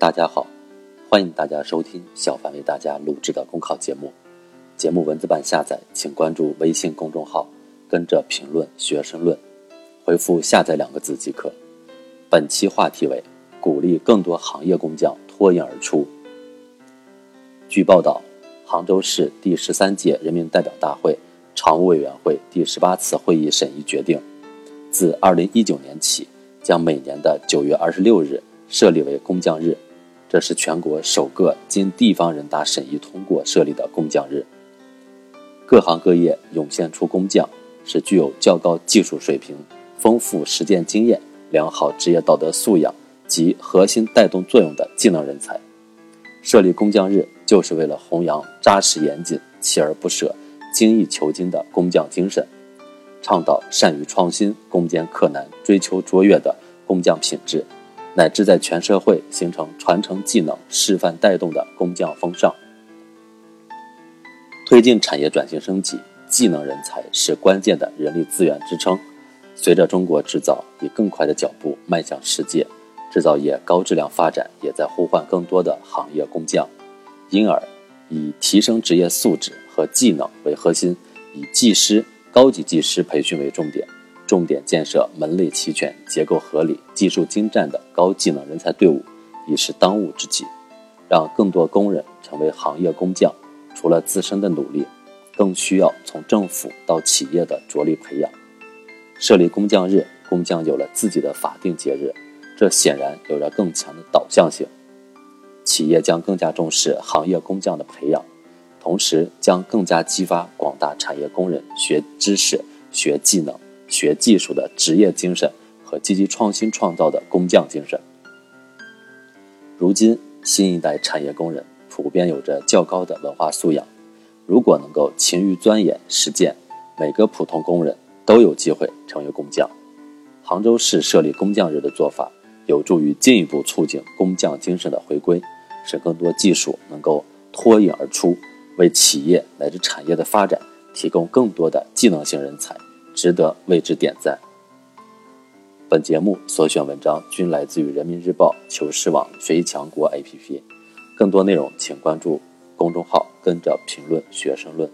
大家好，欢迎大家收听小凡为大家录制的公考节目。节目文字版下载，请关注微信公众号，跟着评论学申论，回复“下载”两个字即可。本期话题为鼓励更多行业工匠脱颖而出。据报道，杭州市第十三届人民代表大会常务委员会第十八次会议审议决定，自二零一九年起，将每年的九月二十六日设立为工匠日。这是全国首个经地方人大审议通过设立的工匠日。各行各业涌现出工匠，是具有较高技术水平、丰富实践经验、良好职业道德素养及核心带动作用的技能人才。设立工匠日，就是为了弘扬扎实严谨、锲而不舍、精益求精的工匠精神，倡导善于创新、攻坚克难、追求卓越的工匠品质。乃至在全社会形成传承技能、示范带动的工匠风尚，推进产业转型升级。技能人才是关键的人力资源支撑。随着中国制造以更快的脚步迈向世界，制造业高质量发展也在呼唤更多的行业工匠。因而，以提升职业素质和技能为核心，以技师、高级技师培训为重点。重点建设门类齐全、结构合理、技术精湛的高技能人才队伍，已是当务之急。让更多工人成为行业工匠，除了自身的努力，更需要从政府到企业的着力培养。设立工匠日，工匠有了自己的法定节日，这显然有着更强的导向性。企业将更加重视行业工匠的培养，同时将更加激发广大产业工人学知识、学技能。学技术的职业精神和积极创新创造的工匠精神。如今，新一代产业工人普遍有着较高的文化素养，如果能够勤于钻研实践，每个普通工人都有机会成为工匠。杭州市设立工匠日的做法，有助于进一步促进工匠精神的回归，使更多技术能够脱颖而出，为企业乃至产业的发展提供更多的技能性人才。值得为之点赞。本节目所选文章均来自于人民日报、求是网、学习强国 APP。更多内容请关注公众号，跟着评论学生论。